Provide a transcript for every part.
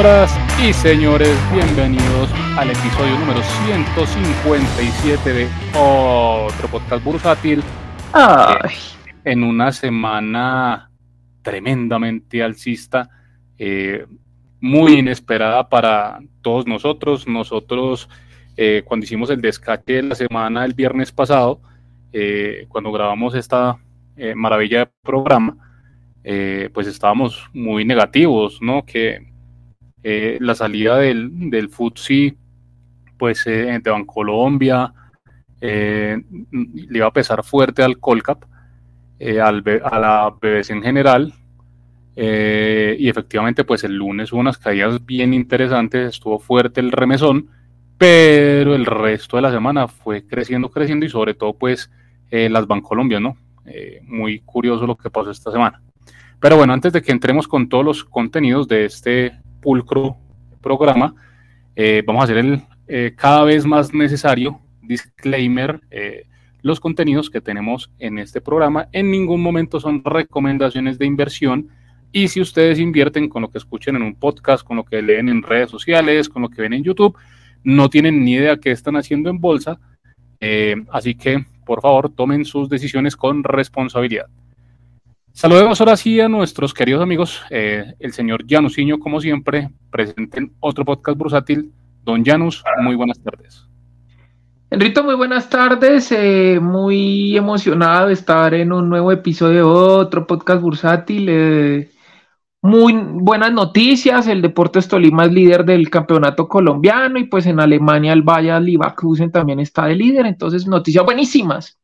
Señoras y señores, bienvenidos al episodio número 157 de otro podcast bursátil. Ay. En una semana tremendamente alcista, eh, muy inesperada para todos nosotros. Nosotros, eh, cuando hicimos el descache de la semana el viernes pasado, eh, cuando grabamos esta maravilla de programa, pues estábamos muy negativos, ¿no? Que eh, la salida del, del FTSE, pues eh, de Bancolombia, eh, le iba a pesar fuerte al Colcap, al, a la BBC en general, y efectivamente pues el lunes hubo unas caídas bien interesantes, estuvo fuerte el remesón, pero el resto de la semana fue creciendo, creciendo y sobre todo pues las Bancolombia, ¿no? muy curioso lo que pasó esta semana. Pero bueno, antes de que entremos con todos los contenidos de este pulcro programa, eh, vamos a hacer el eh, cada vez más necesario disclaimer. Eh, los contenidos que tenemos en este programa en ningún momento son recomendaciones de inversión y si ustedes invierten con lo que escuchen en un podcast, con lo que leen en redes sociales, con lo que ven en YouTube, no tienen ni idea qué están haciendo en bolsa. así que, por favor, tomen sus decisiones con responsabilidad. Saludemos ahora sí a nuestros queridos amigos, eh, el señor Janusiño, como siempre, presente en otro podcast bursátil. Don Janus, muy buenas tardes. Enrito, muy buenas tardes. Eh, muy emocionado de estar en un nuevo episodio de otro podcast bursátil. Eh, muy buenas noticias. El Deportes Tolima es líder del campeonato colombiano y pues en Alemania el Bayer Leverkusen también está de líder. Entonces, noticias buenísimas.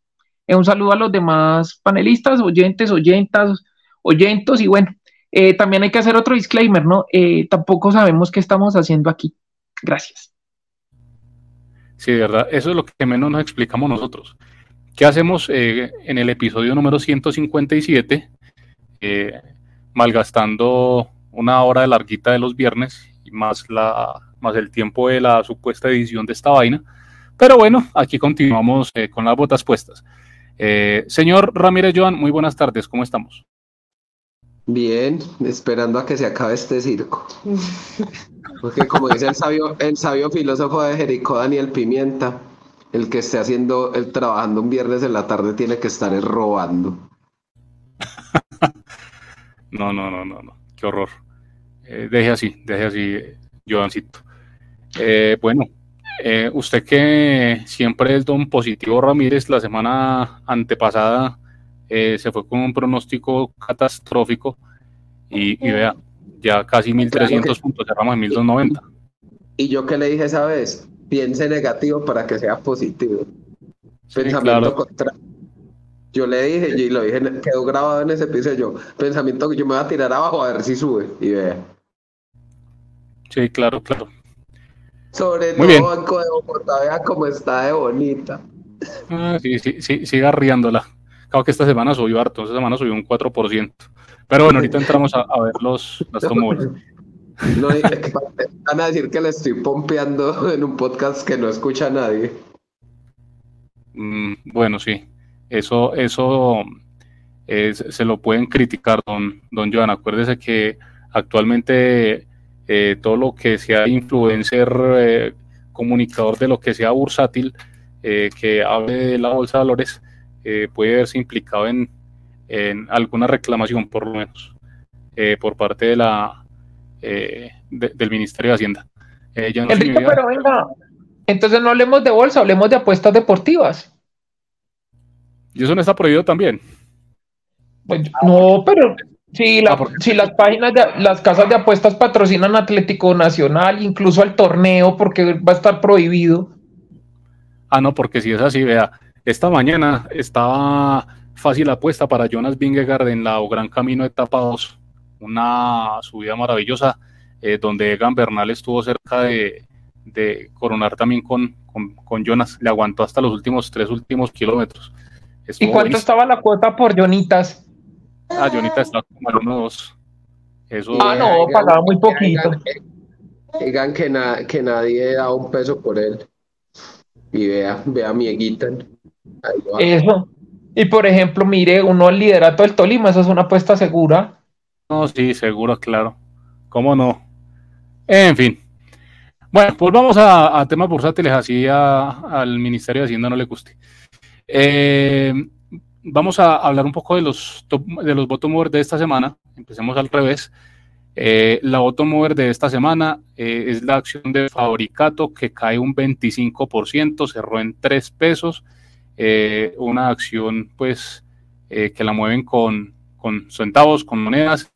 Eh, un saludo a los demás panelistas, oyentes, oyentas, oyentos y bueno, eh, también hay que hacer otro disclaimer, ¿no? Eh, tampoco sabemos qué estamos haciendo aquí. Gracias. Sí, de verdad, eso es lo que menos nos explicamos nosotros. ¿Qué hacemos en el episodio número 157? malgastando una hora de larguita de los viernes y más, la, más el tiempo de la supuesta edición de esta vaina. Pero bueno, aquí continuamos con las botas puestas. Eh, señor Ramírez Joan, muy buenas tardes, ¿cómo estamos? Bien, esperando a que se acabe este circo. Porque como dice el sabio, el sabio filósofo de Jericó, Daniel Pimienta, el que esté haciendo, el trabajando un viernes en la tarde tiene que estar robando. no, no, no, no, no, qué horror. Eh, deje así, deje así, Joancito. Eh, bueno, eh, usted que siempre es don Positivo Ramírez, la semana antepasada eh, se fue con un pronóstico catastrófico y, vea, ya casi 1.300 puntos, cerramos en 1.290. ¿Y yo qué le dije esa vez? Piense negativo para que sea positivo. Pensamiento contrario. Yo le dije, y lo dije, quedó grabado en ese episodio, pensamiento que yo me voy a tirar abajo a ver si sube, y vea. Sí, claro, claro. Sobre todo Banco de Bogotá, vea cómo está de bonita. Ah, sí, sí, sí, siga riándola. Claro que esta semana subió harto, esta semana subió un 4%. Pero bueno, ahorita entramos a, ver los, las tomóviles. No, van a decir que le estoy pompeando en un podcast que no escucha a nadie. Mm, bueno, sí. Eso, eso se lo pueden criticar, don, don Joan. Acuérdese que actualmente eh, todo lo que sea influencer, eh, comunicador de lo que sea bursátil, eh, que hable de la bolsa de valores, puede verse implicado en, alguna reclamación, por lo menos, por parte de la del Ministerio de Hacienda. pero venga, entonces no hablemos de bolsa, hablemos de apuestas deportivas. ¿Y eso no está prohibido también? Pues, no, pero si, la, ah, si las páginas de las casas de apuestas patrocinan Atlético Nacional, incluso al torneo, porque va a estar prohibido. Ah, no, porque si es así, vea, esta mañana estaba fácil apuesta para Jonas Vingegaard en la Gran Camino etapa 2, una subida maravillosa, eh, donde Egan Bernal estuvo cerca de, coronar también con, con, Jonas, le aguantó hasta los últimos tres últimos kilómetros. ¿Y cuánto estaba la cuota por Jonitas? Ah, Jonita está como al 1-2. Eso, ah, no, pagaba muy poquito. Digan que, que nadie da un peso por él. Y vea, vea mi Eguita. Eso. Y por ejemplo, mire, uno al liderato del Tolima, esa es una apuesta segura. No, sí, seguro, claro. ¿Cómo no? En fin. Bueno, pues vamos a, temas bursátiles, así al Ministerio de Hacienda no le guste. Eh, vamos a hablar un poco de los, de los bottom movers de esta semana. Empecemos al revés. Eh, la bottom mover de esta semana eh, es la acción de Fabricato que cae un 25%, cerró en 3 pesos. una acción pues que la mueven con, con centavos, con monedas.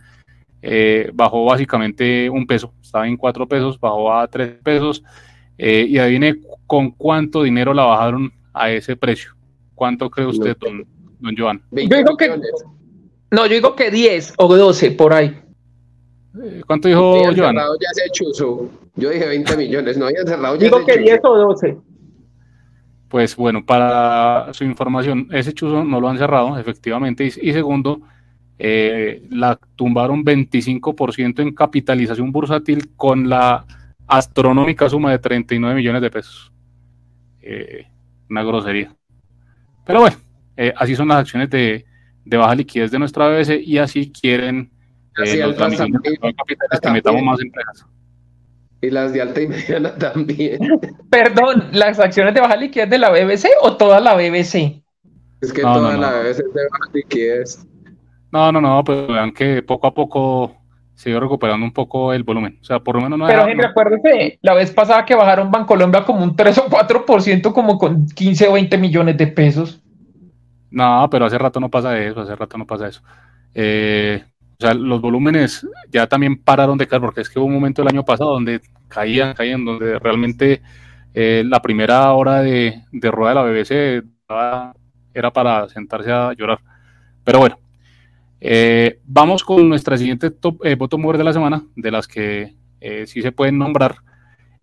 bajó básicamente un peso, estaba en 4 pesos, bajó a 3 pesos. y adivine con cuánto dinero la bajaron a ese precio. ¿Cuánto cree usted, don, Joan? Yo digo que, no, yo digo que 10 o 12 por ahí. Eh, ¿Cuánto dijo Joan? ya se chuzo. Yo dije 20 millones, no había cerrado ya Digo que 10 o 12. Pues bueno, para su información, ese chuzo no lo han cerrado, efectivamente. Y, segundo, eh, la tumbaron 25% en capitalización bursátil con la astronómica suma de 39 millones de pesos. Eh, una grosería. Pero bueno, eh, así son las acciones de, baja liquidez de nuestra BBC y así quieren eh, los capitales que metamos más empresas. Y las de alta y mediana también. Perdón, ¿las acciones de baja liquidez de la BBC o toda la BBC? Es que toda la BBC es de baja liquidez. No, no, no, pero vean que poco a poco se iba recuperando un poco el volumen. O sea, por lo menos no Pero, Henry, acuérdese, la vez pasada que bajaron Bancolombia como un 3 o 4%, como con 15 o 20 millones de pesos. No, pero hace rato no pasa eso, hace rato no pasa eso. Eh, o sea, los volúmenes ya también pararon de caer, porque es que hubo un momento el año pasado donde caían, caían, donde realmente eh, la primera hora de, de rueda de la BBC era para sentarse a llorar. Pero bueno, eh, vamos con nuestra siguiente top, eh, bottom mover de la semana, de las que eh, sí se pueden nombrar,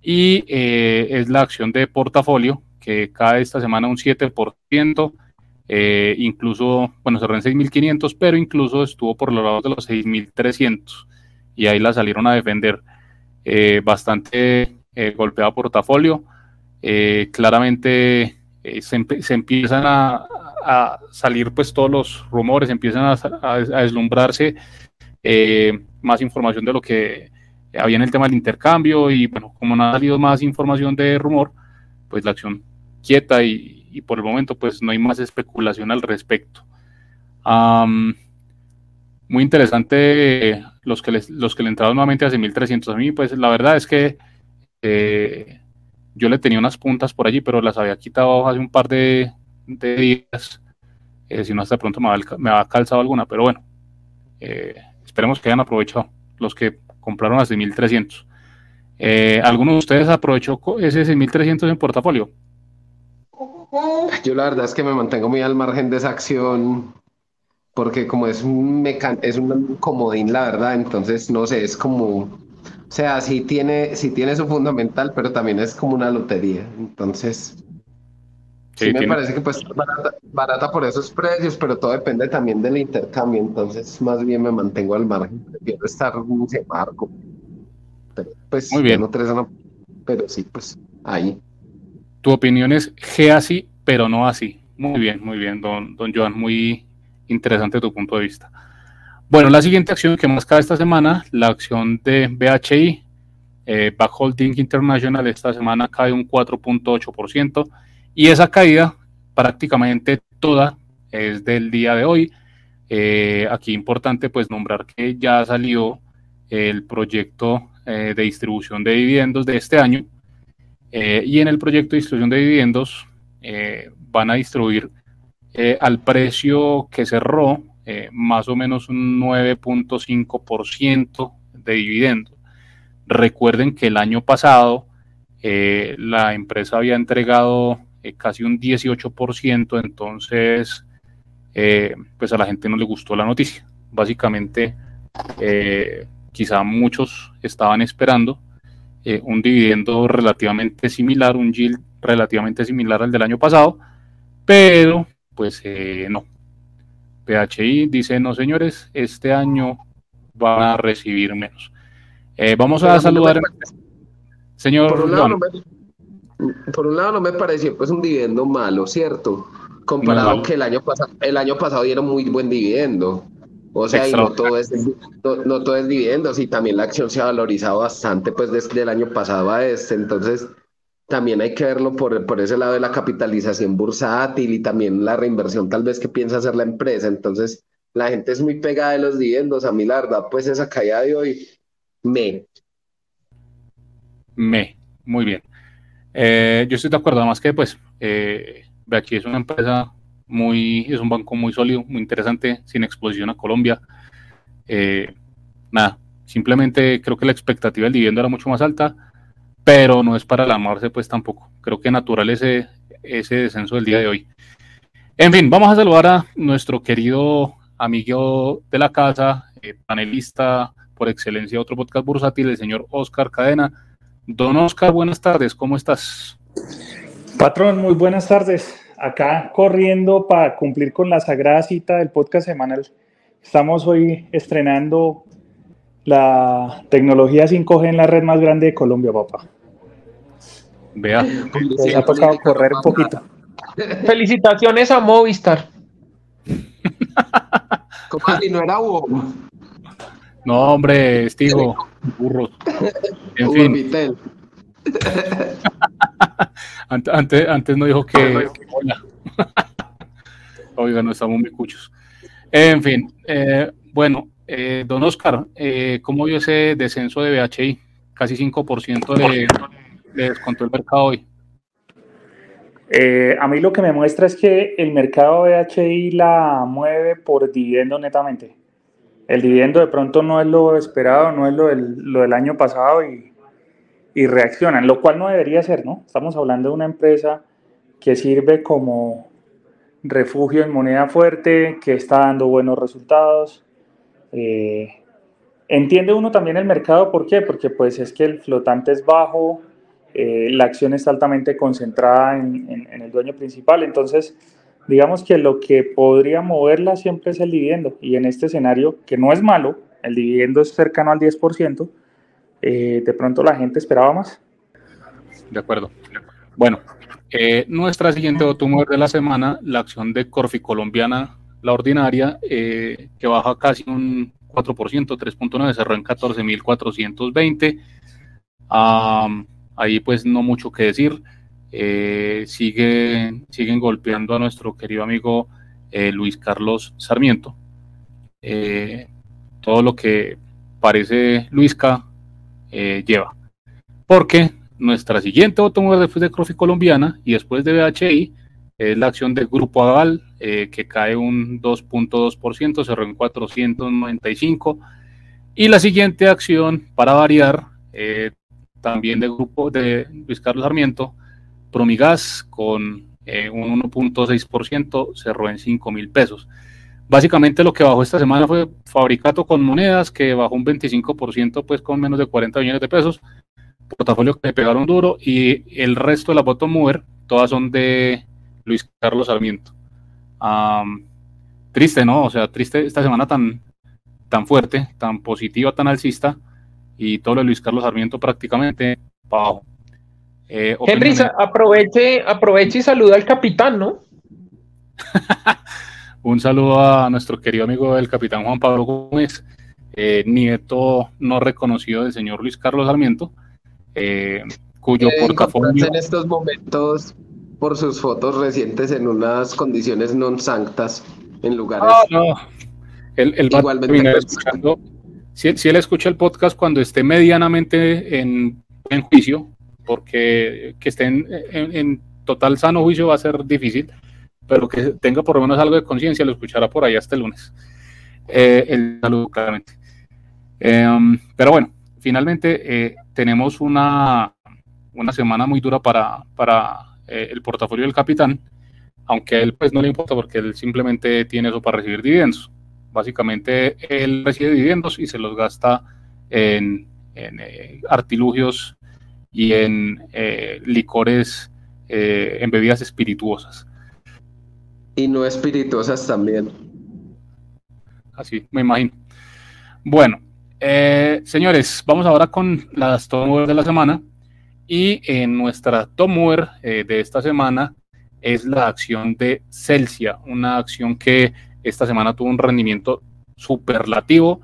y es la acción de portafolio, que cae esta semana un 7%, incluso, bueno, cerró en 6.500, pero incluso estuvo por los lados de los 6.300, y ahí la salieron a defender bastante golpeada portafolio. claramente se, empiezan a, a salir pues todos los rumores, empiezan a, deslumbrarse eh, más información de lo que había en el tema del intercambio y bueno, como no ha salido más información de rumor, pues la acción quieta y, por el momento pues no hay más especulación al respecto. muy interesante los que, les, los que le entraron nuevamente a 6.300 a mí, pues la verdad es que eh, yo le tenía unas puntas por allí, pero las había quitado hace un par de, de días. Eh, si no, hasta pronto me ha, calzado alguna, pero bueno, eh, esperemos que hayan aprovechado los que compraron a 6.300. Eh, ¿Alguno de ustedes aprovechó ese 6.300 en portafolio? Yo la verdad es que me mantengo muy al margen de esa acción porque como es un es un comodín la verdad, entonces no sé, es como, o sea, sí tiene, sí tiene su fundamental, pero también es como una lotería, entonces Sí, me parece que pues barata, barata, por esos precios, pero todo depende también del intercambio, entonces más bien me mantengo al margen, prefiero estar un marco. Pero pues Muy bien. No tres, pero sí, pues ahí. Tu opinión es G así, pero no así. Muy bien, muy bien, don, don Joan, muy interesante tu punto de vista. Bueno, la siguiente acción que más cae esta semana, la acción de BHI, eh, Back Holding International, esta semana cae un 4.8%. Y esa caída prácticamente toda es del día de hoy. Eh, aquí importante pues nombrar que ya salió el proyecto eh, de distribución de dividendos de este año eh, y en el proyecto de distribución de dividendos van a distribuir al precio que cerró más o menos un 9.5% de dividendos. Recuerden que el año pasado la empresa había entregado eh, casi un 18%, entonces eh, pues a la gente no le gustó la noticia. Básicamente, eh, quizá muchos estaban esperando un dividendo relativamente similar, un yield relativamente similar al del año pasado, pero pues no. PHI dice, no señores, este año van a recibir menos. vamos a saludar. Señor por un lado no me pareció pues un dividendo malo, ¿cierto? Comparado que el año pasado, el año pasado dieron muy buen dividendo. O sea, y no todo es no, todo es dividendos y también la acción se ha valorizado bastante pues desde el año pasado a este. Entonces, también hay que verlo por, por ese lado de la capitalización bursátil y también la reinversión tal vez que piensa hacer la empresa. Entonces, la gente es muy pegada de los dividendos. A mí la verdad, pues esa caída de hoy, me. Me, muy bien. Eh, yo estoy de acuerdo, además que pues eh, aquí es una empresa muy, es un banco muy sólido, muy interesante, sin exposición a Colombia. Eh, nada, simplemente creo que la expectativa del dividendo era mucho más alta pero no es para alarmarse pues tampoco. Creo que natural ese, ese descenso del día de hoy. En fin, vamos a saludar a nuestro querido amigo de la casa, eh, panelista por excelencia de otro podcast bursátil, el señor Oscar Cadena. Don Oscar, buenas tardes, ¿cómo estás? Patrón, muy buenas tardes. Acá corriendo para cumplir con la sagrada cita del podcast semanal. Estamos hoy estrenando la tecnología 5G en la red más grande de Colombia, papá. Vea. Se ha tocado correr un poquito. Felicitaciones a Movistar. si no era Hugo. No, hombre, estigo, burro. En fin. antes, antes no dijo que, Oiga, no estamos muy cuchos. En fin, eh, bueno, eh, don Oscar, eh, ¿cómo vio ese descenso de BHI? Casi 5% de, le descontó el mercado hoy? Eh, a mí lo que me muestra es que el mercado BHI la mueve por dividendo netamente. El dividendo de pronto no es lo esperado, no es lo del, lo del año pasado y, y, reaccionan, lo cual no debería ser, ¿no? Estamos hablando de una empresa que sirve como refugio en moneda fuerte, que está dando buenos resultados. Eh, entiende uno también el mercado, ¿por qué? Porque pues es que el flotante es bajo, eh, la acción está altamente concentrada en, el dueño principal. Entonces, digamos que lo que podría moverla siempre es el dividendo. Y en este escenario, que no es malo, el dividendo es cercano al 10%, eh, de pronto la gente esperaba más. De acuerdo. Bueno, eh, nuestra siguiente mover de la semana, la acción de Corfi Colombiana, la ordinaria, que baja casi un 4%, 3.9, cerró en 14.420. Um, ahí pues no mucho que decir. Eh, siguen, golpeando a nuestro querido amigo eh, Luis Carlos Sarmiento. Eh, todo lo que parece Luisca lleva. Porque nuestra siguiente automóvil después de Crofi colombiana y después de BHI es la acción del Grupo Aval que cae un 2.2%, cerró en 495. Y la siguiente acción, para variar, también del grupo de Luis Carlos Sarmiento, Promigas con eh, un 1.6%, cerró en 5 mil pesos. Básicamente lo que bajó esta semana fue Fabricato con monedas, que bajó un 25%, pues con menos de 40 millones de pesos. Portafolio que le pegaron duro y el resto de la bottom mover, todas son de Luis Carlos Sarmiento. triste, ¿no? O sea, triste esta semana tan, tan fuerte, tan positiva, tan alcista y todo lo de Luis Carlos Sarmiento prácticamente bajo. Eh, Henry, aproveche, aproveche y saluda al capitán, ¿no? Un saludo a nuestro querido amigo el capitán Juan Pablo Gómez, eh, nieto no reconocido del señor Luis Carlos Sarmiento, eh, cuyo portafolio... En estos momentos, por sus fotos recientes en unas condiciones non sanctas, en lugares... Ah, no. El, el igualmente escuchando si, él escucha el podcast cuando esté medianamente en, en juicio, porque que esté en, total sano juicio va a ser difícil, pero que tenga por lo menos algo de conciencia, lo escuchará por ahí hasta el lunes. Eh, el saludo, claramente. Em, pero bueno, finalmente eh, tenemos una, una semana muy dura para, para eh, el portafolio del capitán, aunque a él pues no le importa porque él simplemente tiene eso para recibir dividendos. Básicamente él recibe dividendos y se los gasta en, eh, artilugios y en licores, en bebidas espirituosas. Y no espirituosas también. Así, me imagino. Bueno, señores, vamos ahora con las top de la semana. Y en nuestra top mover de esta semana es la acción de Celsia, una acción que esta semana tuvo un rendimiento superlativo,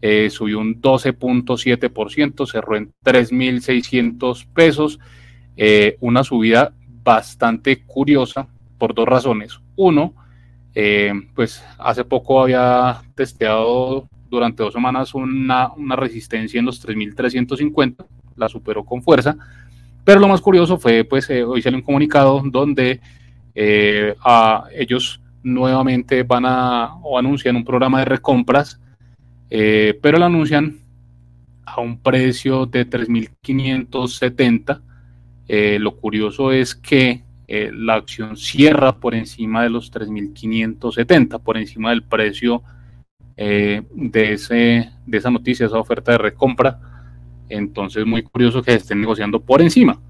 eh, subió un 12.7%, cerró en 3.600 pesos, eh, una subida bastante curiosa por dos razones. Uno, eh, pues hace poco había testeado durante dos semanas una, una resistencia en los 3.350, la superó con fuerza, pero lo más curioso fue, pues hoy salió un comunicado donde a ellos nuevamente van a o anuncian un programa de recompras eh, pero lo anuncian a un precio de 3.570. Eh, lo curioso es que eh, la acción cierra por encima de los 3.570, por encima del precio de, ese, de esa noticia, esa oferta de recompra. Entonces, muy curioso que estén negociando por encima.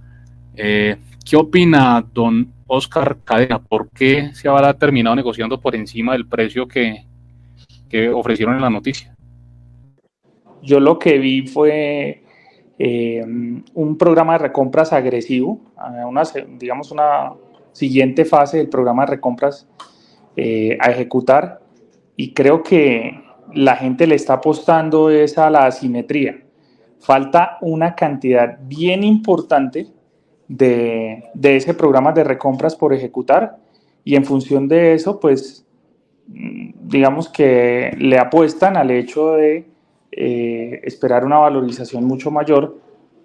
¿Qué opina don Oscar Cadena? ¿Por qué se habrá terminado negociando por encima del precio que, que ofrecieron en la noticia? Yo lo que vi fue eh, un programa de recompras agresivo, una, digamos una siguiente fase del programa de recompras eh, a ejecutar y creo que la gente le está apostando es a la asimetría. Falta una cantidad bien importante de, de ese programa de recompras por ejecutar y en función de eso, pues mm, digamos que le apuestan al hecho de eh, esperar una valorización mucho mayor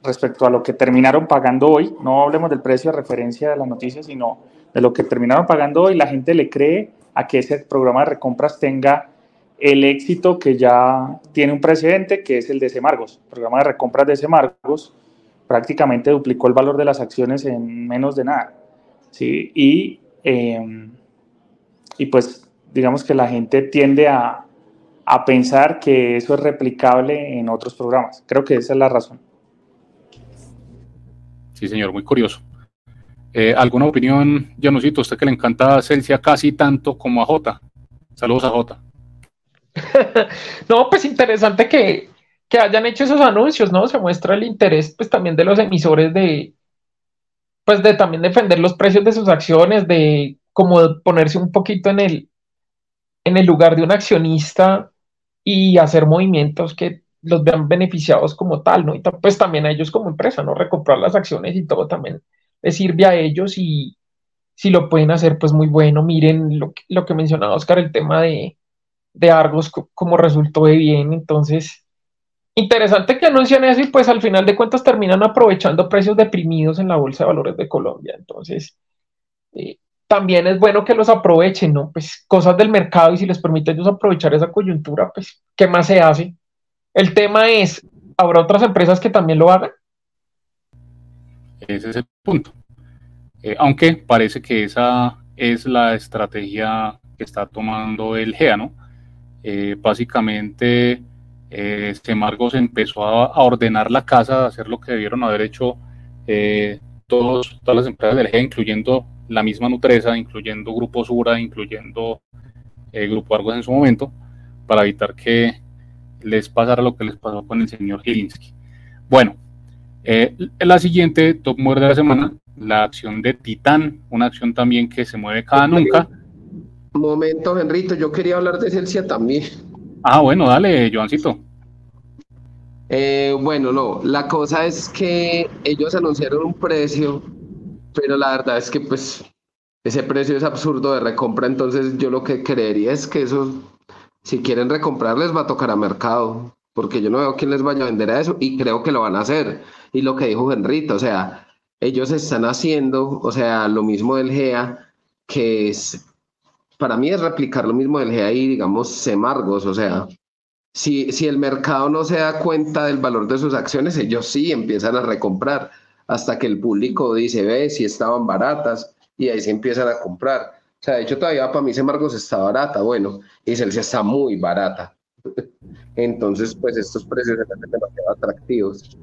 respecto a lo que terminaron pagando hoy. No hablemos del precio de referencia de la noticia, sino de lo que terminaron pagando hoy. La gente le cree a que ese programa de recompras tenga el éxito que ya tiene un precedente, que es el de Semargos. El programa de recompras de Semargos prácticamente duplicó el valor de las acciones en menos de nada. ¿sí? Y, eh, y pues digamos que la gente tiende a, a pensar que eso es replicable en otros programas. Creo que esa es la razón. Sí, señor, muy curioso. Eh, ¿Alguna opinión, Janusito? Usted que le encanta a Celsia casi tanto como a Jota. Saludos a Jota. no, pues interesante que, que hayan hecho esos anuncios, ¿no? Se muestra el interés, pues también de los emisores de, pues de también defender los precios de sus acciones, de como ponerse un poquito en el, en el lugar de un accionista y hacer movimientos que los vean beneficiados como tal, ¿no? Y pues también a ellos como empresa, ¿no? Recomprar las acciones y todo también les sirve a ellos y si lo pueden hacer, pues muy bueno. Miren lo que, lo mencionaba Oscar, el tema de, de Argos, como resultó de bien. Entonces, interesante que anuncian eso y pues al final de cuentas terminan aprovechando precios deprimidos en la Bolsa de Valores de Colombia. Entonces, eh, también es bueno que los aprovechen, ¿no? Pues cosas del mercado y si les permite ellos aprovechar esa coyuntura, pues, ¿qué más se hace? El tema es, ¿habrá otras empresas que también lo hagan? Ese es el punto. Eh, aunque parece que esa es la estrategia que está tomando el GEA, ¿no? Eh, básicamente, eh, Semargos empezó a, ordenar la casa, a hacer lo que debieron haber hecho eh, todos, todas las empresas del GEA, incluyendo la misma Nutresa, incluyendo Grupo Sura, incluyendo el eh, Grupo Argos en su momento, para evitar que les pasara lo que les pasó con el señor Gilinski. Bueno, eh, la siguiente top muerde de la semana, la acción de Titán, una acción también que se mueve cada nunca. Momento, Henrito, yo quería hablar de Celsia también. Ah, bueno, dale, Joancito. Eh, bueno, no, la cosa es que ellos anunciaron un precio pero la verdad es que pues ese precio es absurdo de recompra, entonces yo lo que creería es que eso, si quieren recomprar, les va a tocar a mercado, porque yo no veo quién les vaya a vender a eso y creo que lo van a hacer. Y lo que dijo Henrito, o sea, ellos están haciendo, o sea, lo mismo del GEA, que es, para mí es replicar lo mismo del GEA y digamos Semargos, o sea, si, si el mercado no se da cuenta del valor de sus acciones, ellos sí empiezan a recomprar hasta que el público dice, ve, si estaban baratas, y ahí se empiezan a comprar. O sea, de hecho todavía para mí Marcos está barata, bueno, y Celsia está muy barata. Entonces, pues estos precios están demasiado atractivos.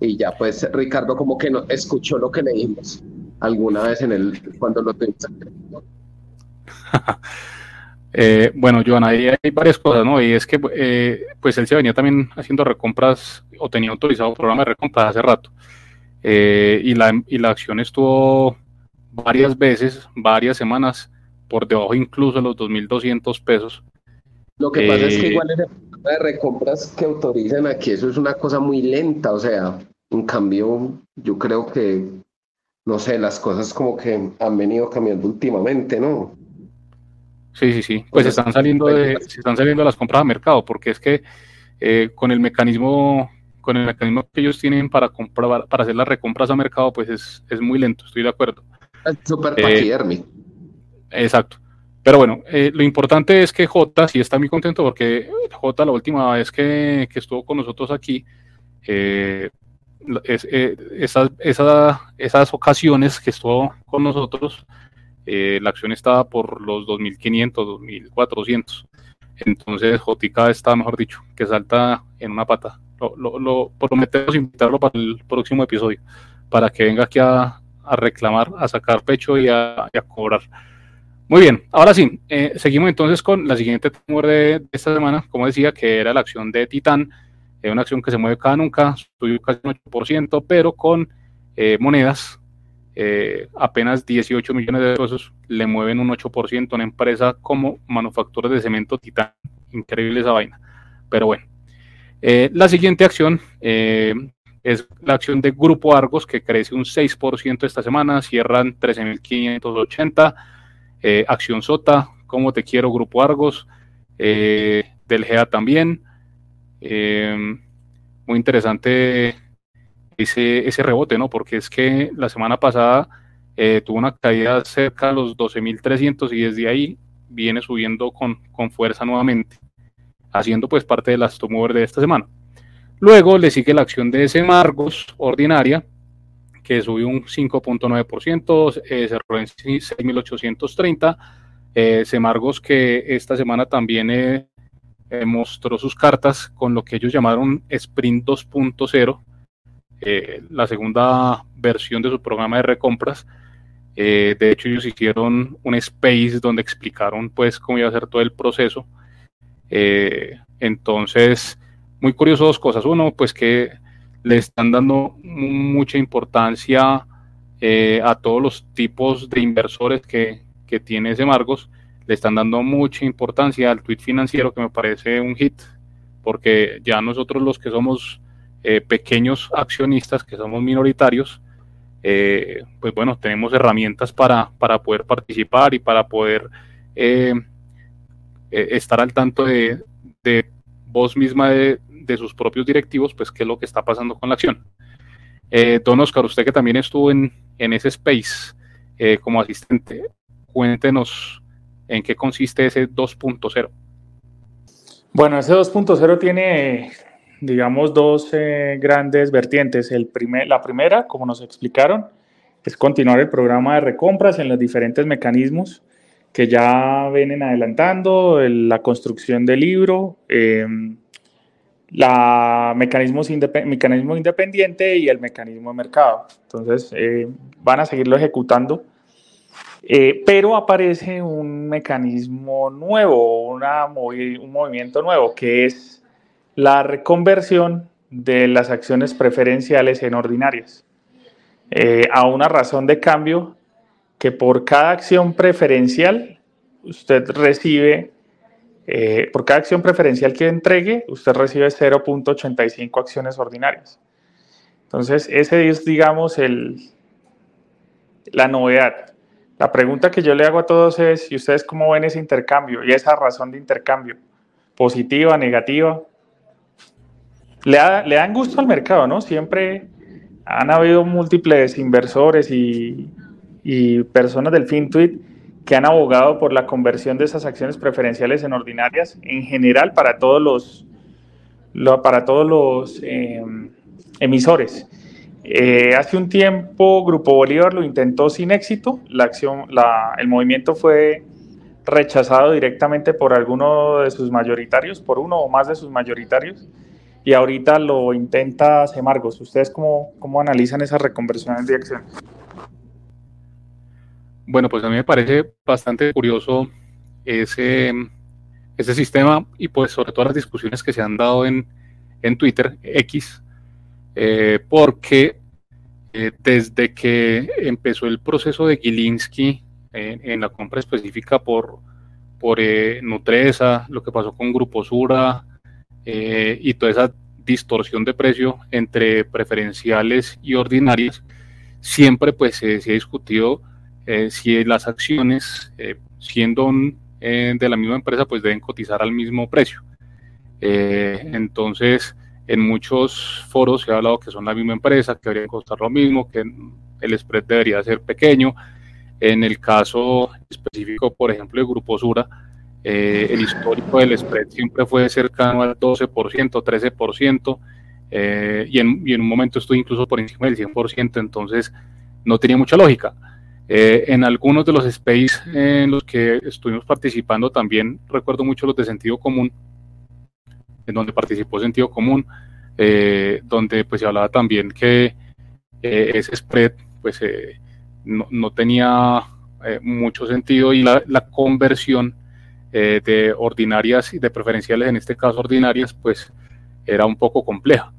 Y ya, pues Ricardo como que no escuchó lo que leímos alguna vez en el, cuando lo tuvimos. eh, bueno, Joana, ahí hay varias cosas, ¿no? Y es que, eh, pues él se venía también haciendo recompras o tenía autorizado un programa de recompras hace rato. Eh, y, la, y la acción estuvo varias veces, varias semanas, por debajo incluso de los 2.200 pesos. Lo que pasa es que igual en el programa de recompras que autorizan aquí, eso es una cosa muy lenta, o sea, en cambio, yo creo que, no sé, las cosas como que han venido cambiando últimamente, ¿no? Sí, sí, sí. Pues están saliendo de, están saliendo las compras a mercado, porque es que eh, con el mecanismo, con el mecanismo que ellos tienen para comprar, para hacer las recompras a mercado, pues es, es muy lento, estoy de acuerdo. Es súper eh, Exacto. Pero bueno, eh, lo importante es que J sí está muy contento porque J la última vez que, que estuvo con nosotros aquí, eh, eh, esas, esas ocasiones que estuvo con nosotros, la acción estaba por los 2.500, 2.400. Entonces, Jotica está, mejor dicho, que salta en una pata. Lo, lo, prometemos invitarlo para el próximo episodio, para que venga aquí a, reclamar, a sacar pecho y a, cobrar. Muy bien, ahora sí, eh, seguimos entonces con la siguiente temor de, esta semana, como decía, que era la acción de Titán es una acción que se mueve cada nunca, subió casi un 8%, pero con eh, monedas, eh, apenas 18 millones de pesos, le mueven un 8% a una empresa como manufactura de cemento titán. Increíble esa vaina. Pero bueno. Eh, la siguiente acción es la acción de Grupo Argos, que crece un 6% esta semana, cierran 13.580. acción Sota, como te quiero, Grupo Argos. del GEA también. Muy interesante ese, ese rebote, ¿no? Porque es que la semana pasada eh, tuvo una caída cerca de los 12.300 y desde ahí viene subiendo con, con fuerza nuevamente, haciendo pues parte de las mover de esta semana. Luego le sigue la acción de Semargos ordinaria, que subió un 5.9%, eh, cerró en 6.830. Eh, Semargos que esta semana también eh, eh, mostró sus cartas con lo que ellos llamaron Sprint 2.0, eh, la segunda versión de su programa de recompras. Eh, de hecho, ellos hicieron un space donde explicaron pues cómo iba a ser todo el proceso. Entonces, muy curioso dos cosas. Uno, pues que le están dando mucha importancia a todos los tipos de inversores que, que tiene ese Margos le están dando mucha importancia al tweet financiero que me parece un hit, porque ya nosotros los que somos eh, pequeños accionistas, que somos minoritarios, eh, pues bueno, tenemos herramientas para, para poder participar y para poder eh, estar al tanto de, de voz misma de, de, sus propios directivos, pues qué es lo que está pasando con la acción. don Oscar, usted que también estuvo en, en ese space como asistente, cuéntenos ¿En qué consiste ese 2.0? Bueno, ese 2.0 tiene, digamos, dos eh, grandes vertientes. El primer, la primera, como nos explicaron, es continuar el programa de recompras en los diferentes mecanismos que ya vienen adelantando, la construcción del libro, em, la mecanismos mecanismo independiente y el mecanismo de mercado. Entonces, eh, van a seguirlo ejecutando eh, pero aparece un mecanismo nuevo, una un movimiento nuevo, que es la reconversión de las acciones preferenciales en ordinarias, eh, a una razón de cambio que por cada acción preferencial usted recibe, eh, por cada acción preferencial que entregue, usted recibe 0.85 acciones ordinarias. Entonces, ese es, digamos, el, la novedad. La pregunta que yo le hago a todos es, ¿y ustedes cómo ven ese intercambio y esa razón de intercambio? ¿Positiva, negativa? Le, dan gusto al mercado, ¿no? Siempre han habido múltiples inversores y, personas del FinTweet que han abogado por la conversión de esas acciones preferenciales en ordinarias, en general para todos los, para todos los eh, emisores. Eh, hace un tiempo Grupo Bolívar lo intentó sin éxito, la acción, el movimiento fue rechazado directamente por alguno de sus mayoritarios, por uno o más de sus mayoritarios, y ahorita lo intenta Semargos. ¿Ustedes cómo, cómo analizan esas reconversiones de acciones? Bueno, pues a mí me parece bastante curioso ese, sistema y pues sobre todo las discusiones que se han dado en, Twitter, X, eh, porque eh, desde que empezó el proceso de Gilinski en la compra específica por, por eh, Nutresa, lo que pasó con Grupo Sura y toda esa distorsión de precio entre preferenciales y ordinarias, siempre pues se ha discutido si las acciones, siendo de la misma empresa, pues deben cotizar al mismo precio. entonces, en muchos foros se ha hablado que son la misma empresa, que deberían costar lo mismo, que el spread debería ser pequeño. En el caso específico, por ejemplo, de Grupo Sura, eh, el histórico del spread siempre fue cercano al 12%, 13%, eh, y, en, y, en, un momento estuvo incluso por encima del 100%, entonces no tenía mucha lógica. Eh, en algunos de los space en los que estuvimos participando también recuerdo mucho los de sentido común, en donde participó Sentido Común, eh, donde pues se hablaba también que eh, ese spread pues eh, no, tenía mucho sentido y la, conversión de ordinarias y de preferenciales, en este caso ordinarias, pues era un poco compleja.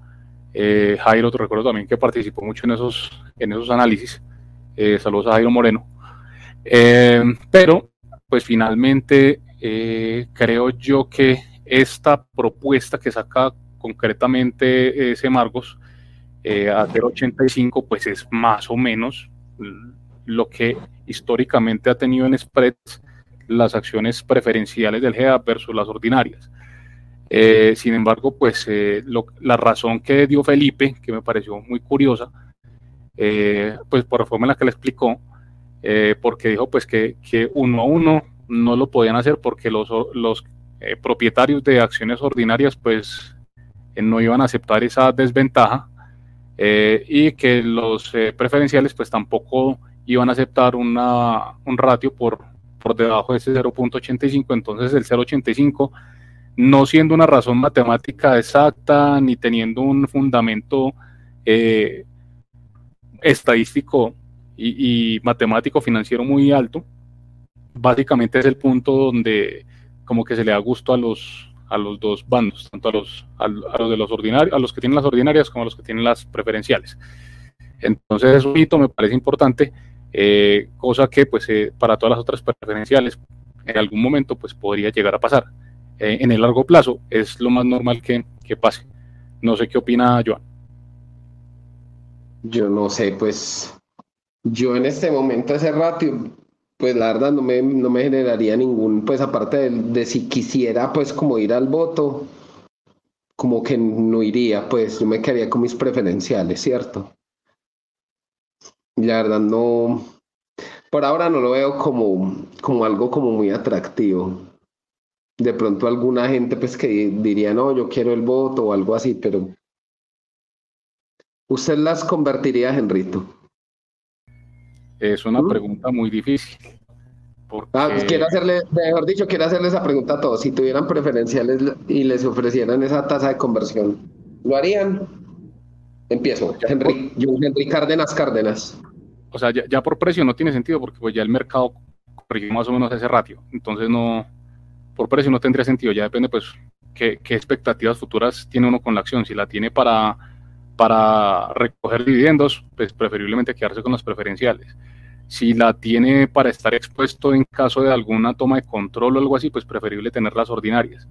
Jairo, te recuerdo también que participó mucho en esos, en esos análisis. Saludos a Jairo Moreno. pero, pues finalmente creo yo que esta propuesta que saca concretamente ese Margos eh, a 0.85, pues es más o menos lo que históricamente ha tenido en spreads las acciones preferenciales del GEA versus las ordinarias. Eh, sin embargo, pues eh, la razón que dio Felipe, que me pareció muy curiosa, pues por la forma en la que le explicó, porque dijo pues que, que, uno a uno no lo podían hacer porque los, los eh, propietarios de acciones ordinarias pues eh, no iban a aceptar esa desventaja eh, y que los preferenciales pues tampoco iban a aceptar una, un ratio por, por debajo de ese 0.85, entonces el 0.85 no siendo una razón matemática exacta ni teniendo un fundamento estadístico y, matemático financiero muy alto, básicamente es el punto donde como que se le da gusto a los, a los dos bandos, tanto a los, a, los de los ordinarios, a los que tienen las ordinarias como a los que tienen las preferenciales. Entonces, eso me parece importante, eh, cosa que pues eh, para todas las otras preferenciales en algún momento pues podría llegar a pasar. Eh, en el largo plazo es lo más normal que, que pase. No sé qué opina Joan. Yo no sé, pues yo en este momento ese ratio pues la verdad no me, no me generaría ningún, pues aparte de, si quisiera pues como ir al voto, como que no iría, pues yo me quedaría con mis preferenciales, ¿cierto? La verdad no, por ahora no lo veo como, como algo como muy atractivo. De pronto alguna gente pues que diría, no, yo quiero el voto o algo así, pero ¿usted las convertiría, Henrito? Es una pregunta muy difícil. Ah, pues quiero hacerle, mejor dicho, quiero hacerle esa pregunta a todos. Si tuvieran preferenciales y les ofrecieran esa tasa de conversión, ¿lo harían? Empiezo. Henry, Henry Cárdenas Cárdenas. O sea, ya, por precio no tiene sentido porque pues ya el mercado corrigió más o menos ese ratio. Entonces no, por precio no tendría sentido. Ya depende pues qué, qué expectativas futuras tiene uno con la acción. Si la tiene para para recoger dividendos, pues preferiblemente quedarse con las preferenciales. Si la tiene para estar expuesto en caso de alguna toma de control o algo así, pues preferible tener las ordinarias.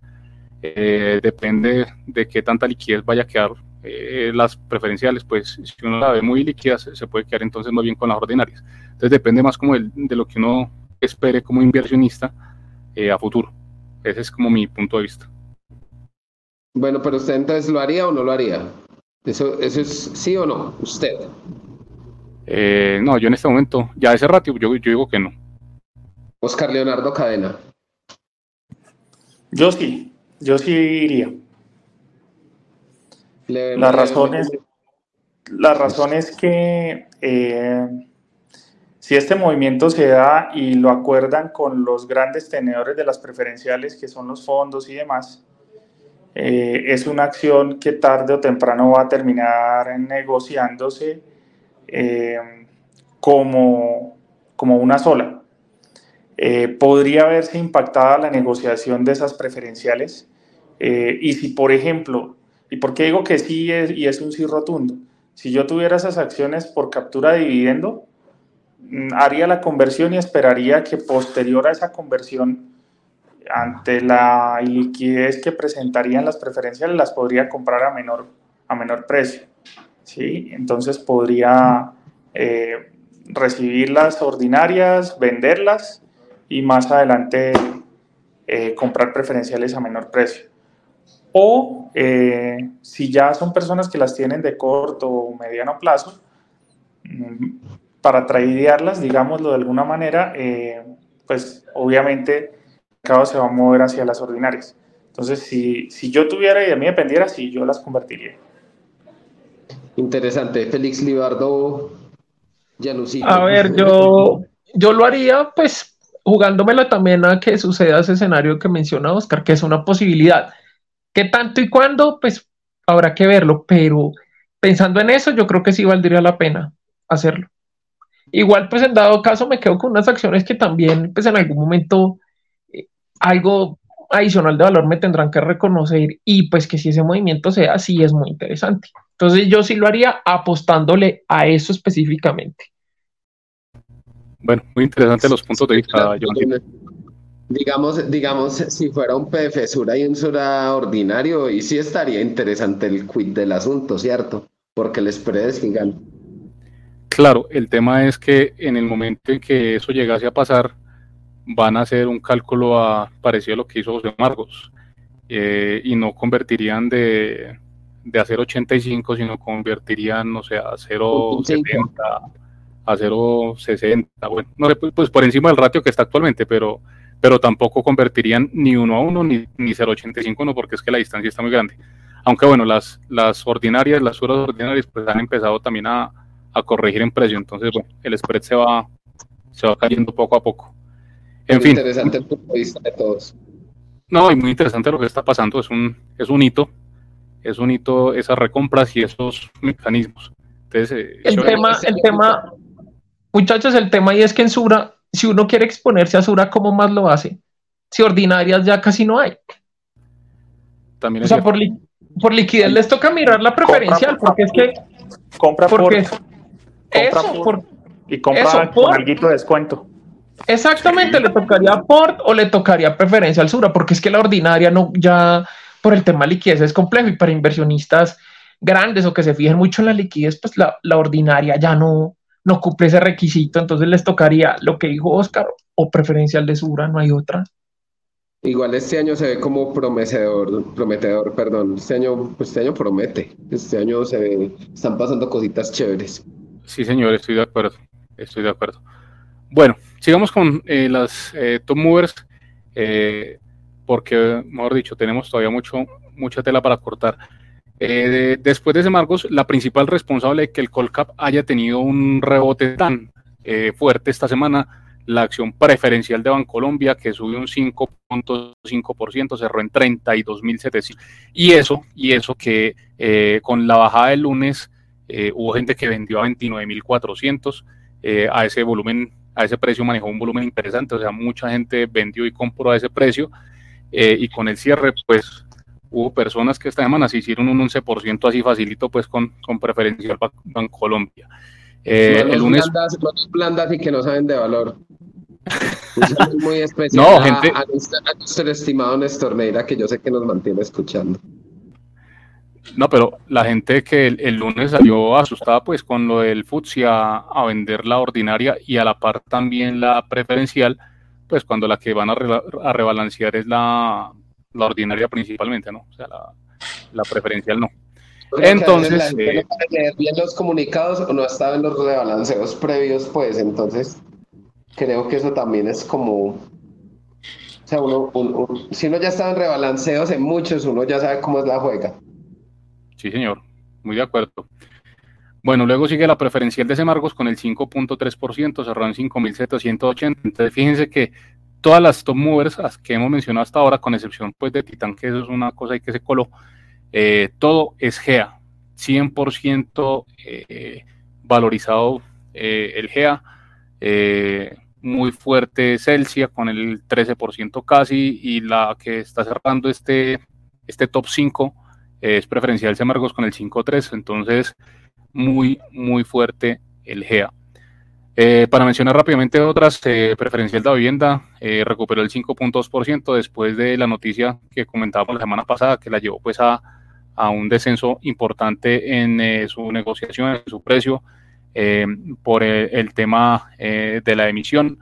Eh, depende de qué tanta liquidez vaya a quedar eh, las preferenciales, pues si uno la ve muy líquida, se, puede quedar entonces más bien con las ordinarias. Entonces depende más como de, lo que uno espere como inversionista eh, a futuro. Ese es como mi punto de vista. Bueno, pero usted entonces lo haría o no lo haría? ¿Eso, eso es sí o no? ¿Usted? Eh, no, yo en este momento, ya ese ratio, yo, yo digo que no. Oscar Leonardo Cadena. Yo sí, yo sí iría. la, razón es, la razón es que eh, si este movimiento se da y lo acuerdan con los grandes tenedores de las preferenciales, que son los fondos y demás, eh, es una acción que tarde o temprano va a terminar negociándose eh, como, como una sola. Eh, podría verse impactada la negociación de esas preferenciales y si, por ejemplo, ¿y por qué digo que sí y es un sí rotundo? Si yo tuviera esas acciones por captura de dividendo, mm, haría la conversión y esperaría que posterior a esa conversión ante la liquidez que presentarían las preferenciales, las podría comprar a menor, a menor precio. ¿sí? Entonces podría eh, recibir las ordinarias, venderlas y más adelante eh, comprar preferenciales a menor precio. O eh, si ya son personas que las tienen de corto o mediano plazo, mm, para tradearlas, digámoslo de alguna manera, pues obviamente mercado se va a mover hacia las ordinarias. Entonces, si, si yo tuviera y de mí dependiera, sí, yo las convertiría. Interesante. Félix Libardo, Janusito. A ver, yo, yo lo haría, pues, jugándomela también a que suceda ese escenario que menciona Oscar, que es una posibilidad. ¿Qué tanto y cuándo? Pues habrá que verlo, pero pensando en eso, yo creo que sí valdría la pena hacerlo. Igual, pues en dado caso, me quedo con unas acciones que también, pues en algún momento, algo adicional de valor me tendrán que reconocer y pues que si ese movimiento sea, sí es muy interesante. Entonces yo sí lo haría apostándole a eso específicamente. Bueno, muy interesante los puntos de vista, Digamos, digamos, si fuera un PF Sura y un Sura ordinario, y sí estaría interesante el quit del asunto, ¿cierto? Porque el spread es gigante. Claro, el tema es que en el momento en que eso llegase a pasar, van a hacer un cálculo a, parecido a lo que hizo José Marcos eh, y no convertirían de, de a 0.85, sino convertirían, no sé, a 0.70, a 0.60, bueno, no, pues, pues por encima del ratio que está actualmente, pero, pero tampoco convertirían ni uno a uno ni, ni 0.85 no, porque es que la distancia está muy grande. Aunque bueno, las, las ordinarias, las horas ordinarias, pues han empezado también a, a corregir en precio, entonces bueno, el spread se va, se va cayendo poco a poco. En fin. Interesante el punto de vista de todos. No, y muy interesante lo que está pasando, es un, es un hito, es un hito esas recompras y esos mecanismos. Entonces, eh, el tema, el tema, muchachos, el tema y es que en Sura, si uno quiere exponerse a Sura, ¿cómo más lo hace? Si ordinarias ya casi no hay. También o sea, por, por, liquidez les toca mirar la preferencial, porque es que... Compra porque, por... Eso, por, y compra con algo de descuento. Exactamente, le tocaría port o le tocaría preferencia Sura, porque es que la ordinaria no ya por el tema de liquidez es complejo y para inversionistas grandes o que se fijen mucho en la liquidez, pues la, la ordinaria ya no, no cumple ese requisito, entonces les tocaría lo que dijo Oscar o preferencial de Sura, no hay otra. Igual este año se ve como prometedor, prometedor, perdón. Este año, pues este año promete. Este año se ve, están pasando cositas chéveres. Sí, señor, estoy de acuerdo. Estoy de acuerdo. Bueno, sigamos con eh, las eh, top movers, eh, porque, mejor dicho, tenemos todavía mucho, mucha tela para cortar. después de ese Marcos, la principal responsable de que el Colcap haya tenido un rebote tan fuerte esta semana, la acción preferencial de Bancolombia, que subió un 5.5%, cerró en 32.700. Y eso, y eso que con la bajada del lunes hubo gente que vendió a 29.400 a ese volumen a ese precio manejó un volumen interesante, o sea, mucha gente vendió y compró a ese precio eh, y con el cierre, pues hubo personas que esta semana se hicieron un 11% así facilito, pues con, con preferencial en Colombia. Eh, el lunes... Blandas, y que no saben de valor. muy especial no, gente... a, nuestro, estimado Néstor Neira, que yo sé que nos mantiene escuchando. No, pero la gente que el, lunes salió asustada pues con lo del FTSE a, vender la ordinaria y a la par también la preferencial, pues cuando la que van a, rebalancear es la, ordinaria principalmente, ¿no? O sea, la, preferencial no. Entonces, eh, bien los comunicados o no estaba en los rebalanceos previos, pues entonces creo que eso también es como, o sea, uno, si uno ya estaba en rebalanceos en muchos, uno ya sabe cómo es la juega. Sí, señor, muy de acuerdo. Bueno, luego sigue la preferencial de Semargos con el 5.3%, cerró en 5.780. Entonces, fíjense que todas las top movers que hemos mencionado hasta ahora, con excepción pues de Titan, que eso es una cosa ahí que se coló, eh, todo es GEA, 100% eh, valorizado eh, el GEA, muy fuerte Celsia con el 13% casi, y la que está cerrando este, este top 5 es preferencial Semargos con el 5.3, entonces muy, muy fuerte el GEA. Eh, para mencionar rápidamente otras, eh, preferencial de vivienda eh, recuperó el 5.2% después de la noticia que comentábamos la semana pasada, que la llevó pues a, a un descenso importante en su negociación, en su precio, por el, tema de la emisión.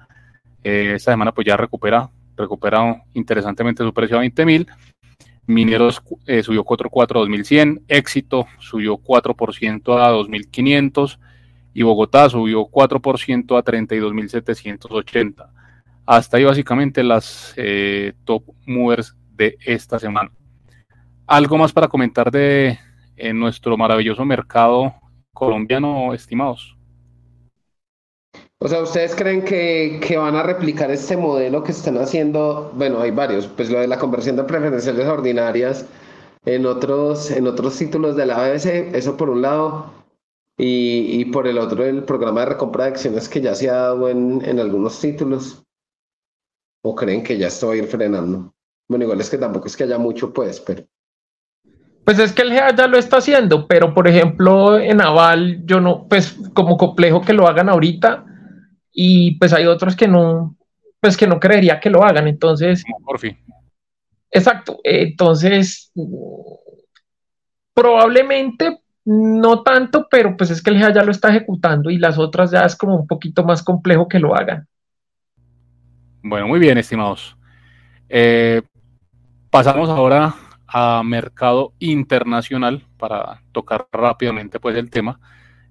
esta semana pues ya recupera, recupera interesantemente su precio a 20 mil. Mineros subió 4.4 a 2100, Éxito subió 4% a 2500 y Bogotá subió 4% a 32.780. Hasta ahí básicamente las eh, top movers de esta semana. ¿Algo más para comentar de nuestro maravilloso mercado colombiano, estimados? O sea, ¿ustedes creen que, que, van a replicar este modelo que están haciendo? Bueno, hay varios, pues lo de la conversión de preferenciales ordinarias en otros, en otros títulos de la ABC, eso por un lado, y, y, por el otro, el programa de recompra de acciones que ya se ha dado en, en algunos títulos. ¿O creen que ya estoy ir frenando? Bueno, igual es que tampoco es que haya mucho, pues, pero. Pues es que el GEA ya lo está haciendo, pero por ejemplo en Aval yo no, pues como complejo que lo hagan ahorita y pues hay otros que no, pues que no creería que lo hagan, entonces. Por fin. Exacto, entonces probablemente no tanto, pero pues es que el GEA ya lo está ejecutando y las otras ya es como un poquito más complejo que lo hagan. Bueno, muy bien, estimados. Eh, pasamos ahora a mercado internacional para tocar rápidamente pues el tema.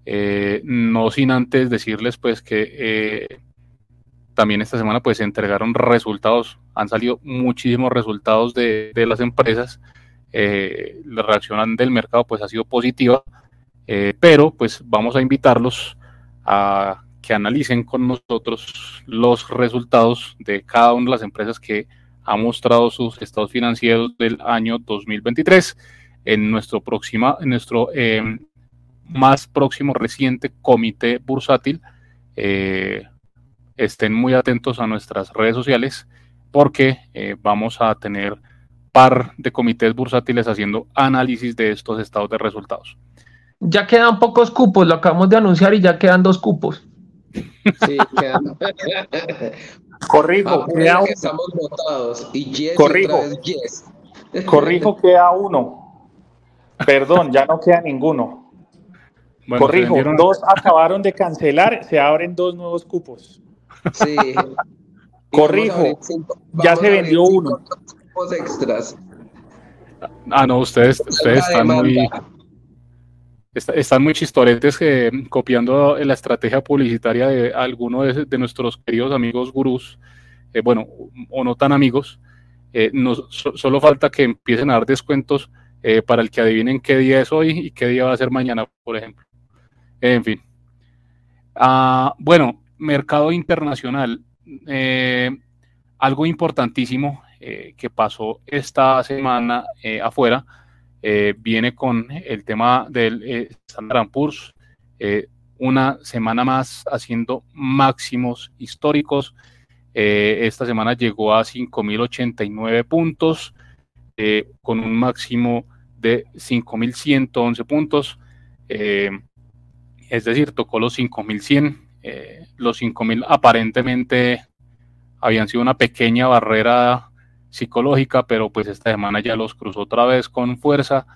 Eh, no sin antes decirles pues que eh, también esta semana pues se entregaron resultados, han salido muchísimos resultados de, de las empresas eh, la reacción del mercado pues ha sido positiva, pero pues vamos a invitarlos a que analicen con nosotros los resultados de cada una de las empresas que ha mostrado sus estados financieros del año 2023 en nuestro próxima, en nuestro eh, más próximo reciente comité bursátil. estén muy atentos a nuestras redes sociales porque vamos a tener par de comités bursátiles haciendo análisis de estos estados de resultados. Ya quedan pocos cupos, lo acabamos de anunciar y ya quedan dos cupos. Sí, quedan. Corrijo, queda uno. Estamos votados. Y yes, Corrijo. yes. Corrijo, queda uno. Perdón, ya no queda ninguno. Corrijo, dos acabaron de cancelar, se abren dos nuevos cupos. Sí. Corrijo, ya se vendió uno extras. Ah, no, ustedes, ustedes están muy, están muy chistoretes eh, copiando la estrategia publicitaria de alguno de, nuestros queridos amigos gurús, eh, bueno, o no tan amigos. Eh, solo falta que empiecen a dar descuentos para el que adivinen qué día es hoy y qué día va a ser mañana, por ejemplo. En fin. Ah, bueno, mercado internacional. algo importantísimo eh, que pasó esta semana eh, afuera eh, viene con el tema del Standard Poor's, una semana más haciendo máximos históricos. esta semana llegó a 5.089 puntos, con un máximo de 5.111 puntos. Es decir, tocó los 5.100. los 5.000 aparentemente habían sido una pequeña barrera psicológica, pero pues esta semana ya los cruzó otra vez con fuerza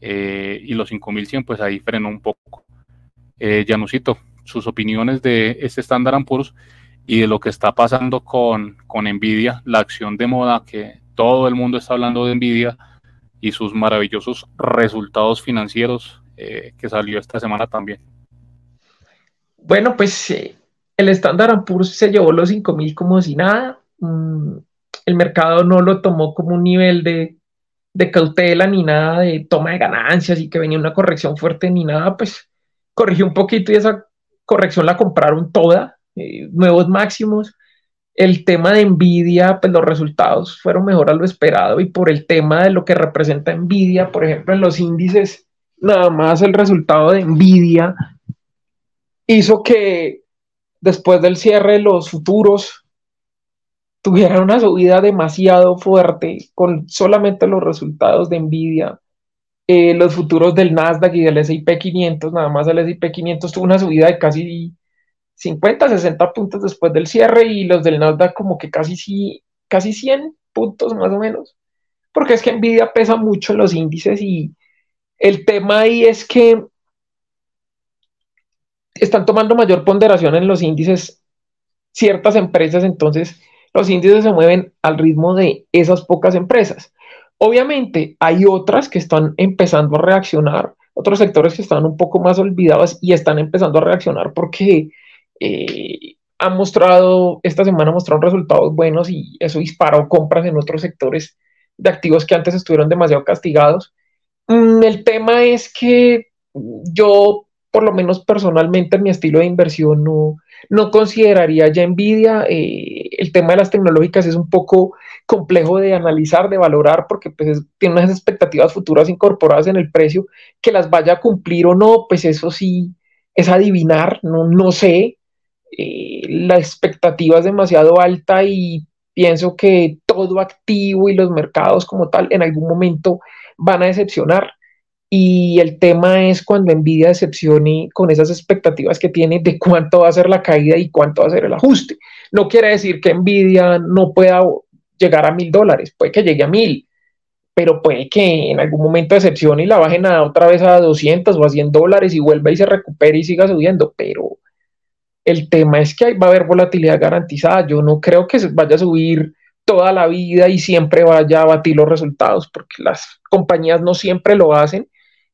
eh, y los 5100 pues ahí frenó un poco. Eh, Janusito, sus opiniones de este Standard Poor's y de lo que está pasando con, con Nvidia, la acción de moda que todo el mundo está hablando de Nvidia y sus maravillosos resultados financieros eh, que salió esta semana también. Bueno, pues eh, el Standard Poor's se llevó los 5000 como si nada. Mm, el mercado no lo tomó como un nivel de, cautela ni nada de toma de ganancias y que venía una corrección fuerte ni nada, pues corrigió un poquito y esa corrección la compraron toda, eh, nuevos máximos. El tema de Nvidia, pues los resultados fueron mejor a lo esperado y por el tema de lo que representa Nvidia, por ejemplo, en los índices, nada más el resultado de Nvidia hizo que después del cierre los futuros tuviera una subida demasiado fuerte con solamente los resultados de Nvidia, eh, los futuros del Nasdaq y del S&P 500, nada más el S&P 500 tuvo una subida de casi 50, 60 puntos después del cierre y los del Nasdaq como que casi, sí, casi 100 puntos más o menos. Porque es que Nvidia pesa mucho en los índices y el tema ahí es que están tomando mayor ponderación en los índices ciertas empresas, entonces los índices se mueven al ritmo de esas pocas empresas. Obviamente hay otras que están empezando a reaccionar, otros sectores que están un poco más olvidados y están empezando a reaccionar porque eh, han mostrado, esta semana mostraron resultados buenos y eso disparó compras en otros sectores de activos que antes estuvieron demasiado castigados. Mm, el tema es que yo, por lo menos personalmente, en mi estilo de inversión no, no consideraría ya Nvidia. Eh, el tema de las tecnológicas es un poco complejo de analizar, de valorar, porque pues, tiene unas expectativas futuras incorporadas en el precio, que las vaya a cumplir o no, pues eso sí es adivinar, no, no sé. Eh, la expectativa es demasiado alta y pienso que todo activo y los mercados como tal en algún momento van a decepcionar. Y el tema es cuando Nvidia decepcione con esas expectativas que tiene de cuánto va a ser la caída y cuánto va a ser el ajuste. No quiere decir que Nvidia no pueda llegar a mil dólares, puede que llegue a mil, pero puede que en algún momento decepcione y la bajen a otra vez a 200 o a 100 dólares y vuelva y se recupere y siga subiendo. Pero el tema es que va a haber volatilidad garantizada. Yo no creo que vaya a subir toda la vida y siempre vaya a batir los resultados, porque las compañías no siempre lo hacen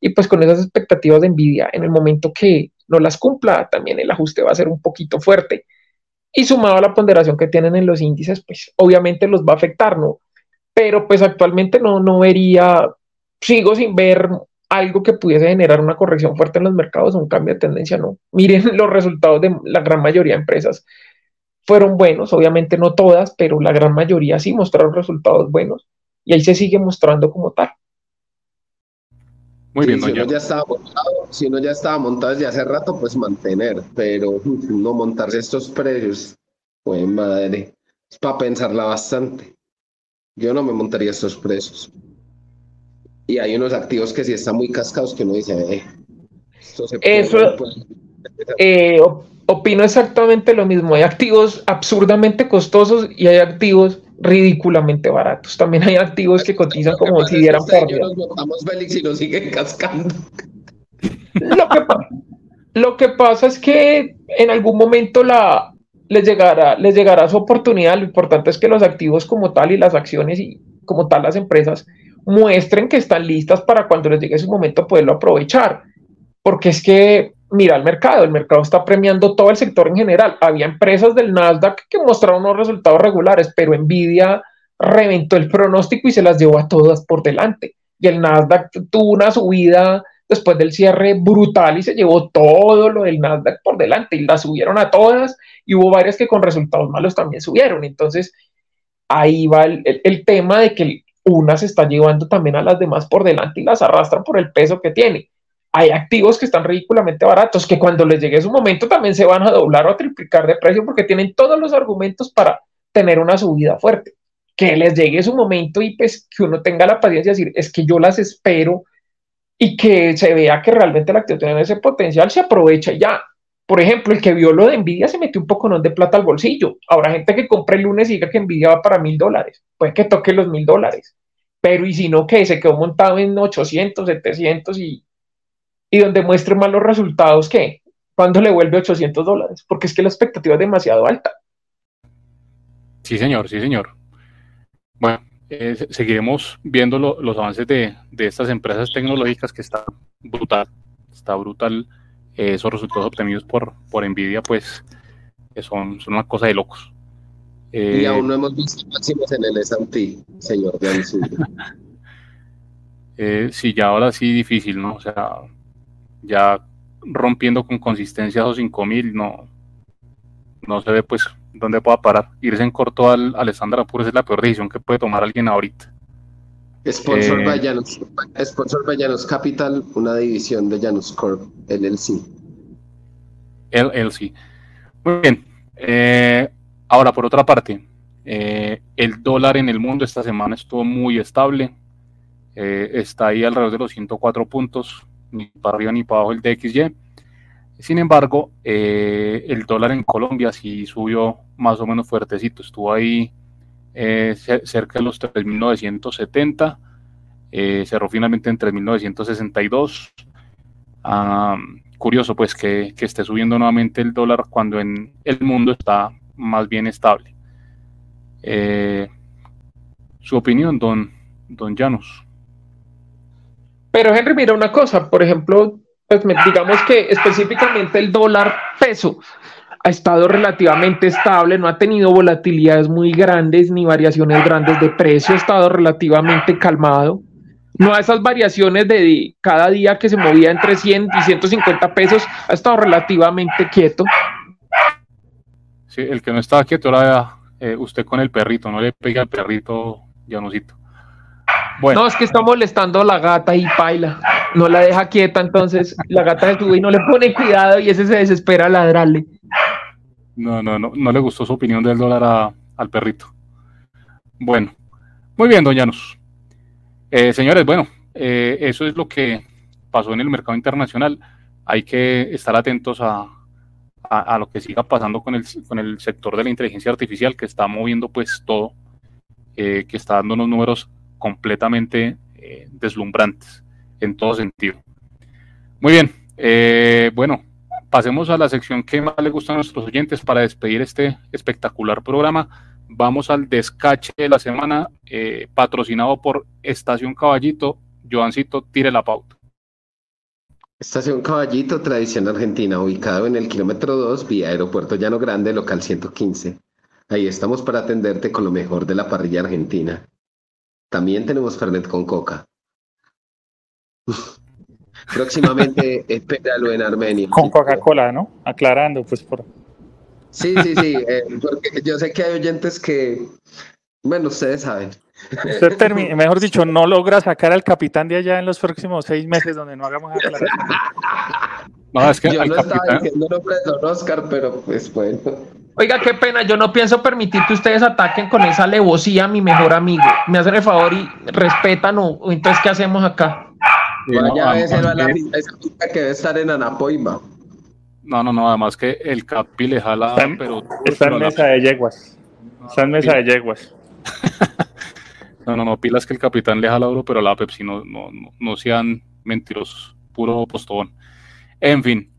y pues con esas expectativas de envidia, en el momento que no las cumpla, también el ajuste va a ser un poquito fuerte. Y sumado a la ponderación que tienen en los índices, pues obviamente los va a afectar, ¿no? Pero pues actualmente no, no vería, sigo sin ver algo que pudiese generar una corrección fuerte en los mercados, un cambio de tendencia, no. Miren los resultados de la gran mayoría de empresas fueron buenos, obviamente no todas, pero la gran mayoría sí mostraron resultados buenos y ahí se sigue mostrando como tal. Muy bien, si uno ya estaba montado, si uno ya estaba montado desde hace rato, pues mantener, pero no montarse estos precios, pues madre, es para pensarla bastante. Yo no me montaría estos precios. Y hay unos activos que sí están muy cascados que uno dice, eh, esto se puede, Eso, eh, opino exactamente lo mismo. Hay activos absurdamente costosos y hay activos ridículamente baratos. También hay activos que cotizan como si dieran pérdida. Nos y nos siguen cascando. Lo que, lo que pasa es que en algún momento la, les, llegará, les llegará su oportunidad. Lo importante es que los activos como tal y las acciones y como tal las empresas muestren que están listas para cuando les llegue su momento poderlo aprovechar. Porque es que mira el mercado, el mercado está premiando todo el sector en general. Había empresas del Nasdaq que mostraron unos resultados regulares, pero Nvidia reventó el pronóstico y se las llevó a todas por delante. Y el Nasdaq tuvo una subida después del cierre brutal y se llevó todo lo del Nasdaq por delante y las subieron a todas y hubo varias que con resultados malos también subieron. Entonces, ahí va el, el tema de que una se está llevando también a las demás por delante y las arrastran por el peso que tiene hay activos que están ridículamente baratos, que cuando les llegue su momento también se van a doblar o a triplicar de precio porque tienen todos los argumentos para tener una subida fuerte. Que les llegue su momento y pues que uno tenga la paciencia de decir, es que yo las espero y que se vea que realmente la actividad tiene ese potencial, se aprovecha ya. Por ejemplo, el que vio lo de Nvidia se metió un poco de plata al bolsillo. Habrá gente que compre el lunes y diga que Nvidia va para mil dólares. Puede que toque los mil dólares. Pero y si no, que se quedó montado en 800, 700 y y donde muestre malos resultados, ¿qué? Cuando le vuelve 800 dólares? Porque es que la expectativa es demasiado alta. Sí, señor, sí, señor. Bueno, eh, seguiremos viendo los avances de, estas empresas tecnológicas que está brutal, está brutal. Eh, esos resultados obtenidos por, por Nvidia, pues, son, son una cosa de locos. y eh, aún no hemos visto máximos en el S&P, señor eh, sí, ya ahora sí difícil, ¿no? O sea, ya rompiendo con consistencia esos 5000, no, no se ve pues dónde pueda parar. Irse en corto al, al estándar Apures es la peor decisión que puede tomar alguien ahorita. Sponsor, eh, by Janus, sponsor by Janus Capital, una división de Janus Corp, LLC. LLC. Muy bien. Eh, ahora, por otra parte, eh, el dólar en el mundo esta semana estuvo muy estable. está ahí alrededor de los 104 puntos ni para arriba ni para abajo el DXY. Sin embargo, eh, el dólar en Colombia sí subió más o menos fuertecito, estuvo ahí eh, cerca de los 3.970, eh, cerró finalmente en 3.962. curioso pues que, esté subiendo nuevamente el dólar cuando en el mundo está más bien estable. su opinión, don, don Llanos. Pero Henry, mira una cosa, por ejemplo, pues digamos que específicamente el dólar peso ha estado relativamente estable, no ha tenido volatilidades muy grandes ni variaciones grandes de precio, ha estado relativamente calmado. No a esas variaciones de cada día que se movía entre 100 y 150 pesos, ha estado relativamente quieto. Sí, el que no estaba quieto era eh, usted con el perrito, no le pega al perrito, Llanosito. Bueno. No, es que está molestando a la gata y paila no la deja quieta, entonces la gata se sube y no le pone cuidado y ese se desespera a ladrarle. No, no, no, no le gustó su opinión del dólar al perrito. Bueno, muy bien, doñanos. Eh, señores, bueno, eh, eso es lo que pasó en el mercado internacional. Hay que estar atentos a, a, lo que siga pasando con el, con el sector de la inteligencia artificial que está moviendo pues todo, eh, que está dando unos números completamente deslumbrantes en todo sentido. Muy bien, eh, bueno, pasemos a la sección que más le gusta a nuestros oyentes para despedir este espectacular programa. Vamos al descache de la semana, eh, patrocinado por Estación Caballito. Joancito, tire la pauta. Estación Caballito, tradición argentina, ubicado en el kilómetro 2, vía Aeropuerto Llano Grande, local 115. Ahí estamos para atenderte con lo mejor de la parrilla argentina. También tenemos Fernet con coca. Próximamente espéralo en Armenia. Con Coca-Cola, ¿no? Aclarando, pues por. Sí, sí, sí, eh, porque yo sé que hay oyentes que, bueno, ustedes saben. Usted mejor dicho, no logra sacar al capitán de allá en los próximos seis meses donde no hagamos aclaración. No, es que yo no estaba diciendo nombre de Don Oscar, pero pues bueno. Oiga, qué pena, yo no pienso permitir que ustedes ataquen con esa alevosía a mi mejor amigo. Me hacen el favor y respetan o entonces, ¿qué hacemos acá? Vaya a esa la esa que debe estar en Anapoima. No, no, no, además que el Capi le jala, está en, pero... Está en mesa de yeguas. Está en mesa de yeguas. no, no, no, pilas que el capitán le jala oro, pero la Pepsi no, no, no, sean mentirosos, puro postón. En fin,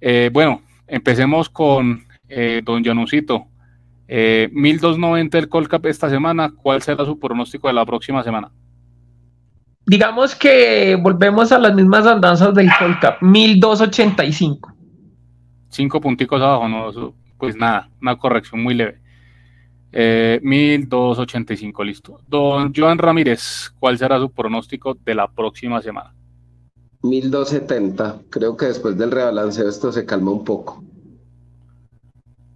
eh, bueno, empecemos con eh, don Janucito. Eh, 1290 el Colcap esta semana, ¿cuál será su pronóstico de la próxima semana? digamos que volvemos a las mismas andanzas del Colcap, 1285. Cinco punticos abajo, no, pues nada, una corrección muy leve. Eh, 1285, listo. Don Joan Ramírez, ¿cuál será su pronóstico de la próxima semana? 1270. Creo que después del rebalanceo esto se calma un poco.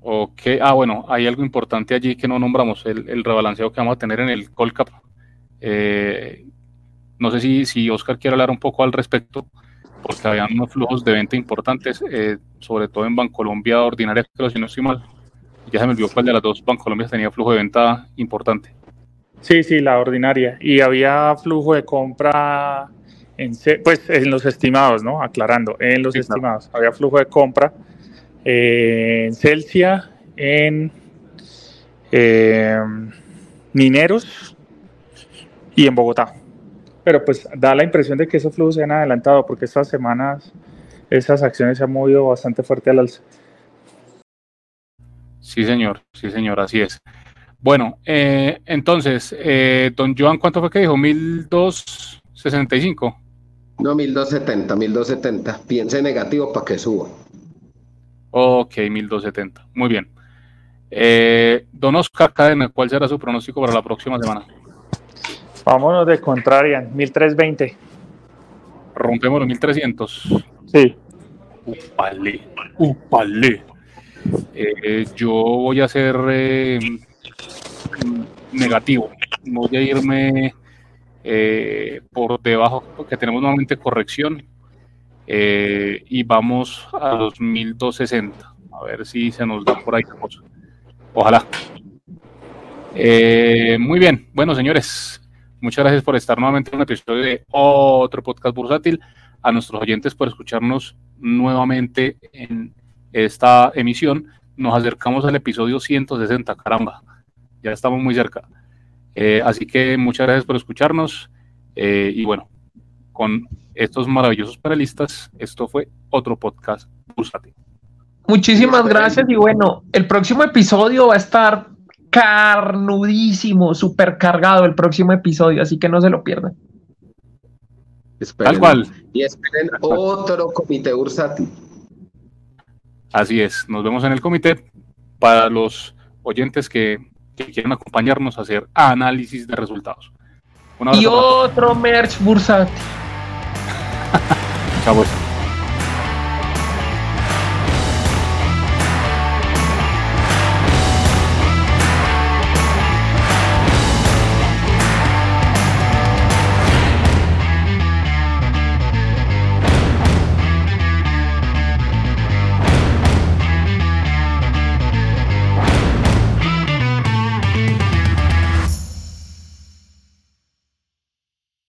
Ok, ah, bueno, hay algo importante allí que no nombramos, el, el rebalanceo que vamos a tener en el Colcap. Eh, no sé si, si Oscar quiere hablar un poco al respecto, porque había unos flujos de venta importantes, eh, sobre todo en Bancolombia Ordinaria, pero si no estoy mal, ya se me olvidó cuál de las dos Bancolombia tenía flujo de venta importante. Sí, sí, la ordinaria. Y había flujo de compra, en, pues en los estimados, ¿no? Aclarando, en los estimados. Había flujo de compra eh, en Celsia, en eh, Mineros y en Bogotá pero pues da la impresión de que esos flujos se han adelantado porque estas semanas esas acciones se han movido bastante fuerte al alza. Sí, señor, sí, señor, así es. Bueno, eh, entonces, eh, don Joan, ¿cuánto fue que dijo? ¿1265? No, 1270, 1270. Piense negativo para que suba. Ok, 1270. Muy bien. Eh, don Oscar Cadena, ¿cuál será su pronóstico para la próxima semana? Vámonos de Contrarian, 1320. Rompemos los 1300. Sí. Upale, upale. Eh, yo voy a ser eh, negativo. Voy a irme eh, por debajo, porque tenemos nuevamente corrección. Y vamos a los 1260. A ver si se nos da por ahí cosa. Ojalá. muy bien. Bueno, señores, Muchas gracias por estar nuevamente en un episodio de otro podcast bursátil. a nuestros oyentes por escucharnos nuevamente en esta emisión. Nos acercamos al episodio 160, caramba, ya estamos muy cerca. Eh, así que muchas gracias por escucharnos eh, y bueno, con estos maravillosos panelistas, esto fue otro podcast Pulsate. Muchísimas gracias y bueno, el próximo episodio va a estar carnudísimo, super cargado el próximo episodio, así que no se lo pierdan. Tal cual. Y esperen otro comité bursátil. Así es, nos vemos en el comité para los oyentes que, que quieran acompañarnos a hacer análisis de resultados. y otro merch bursátil. Cowboys.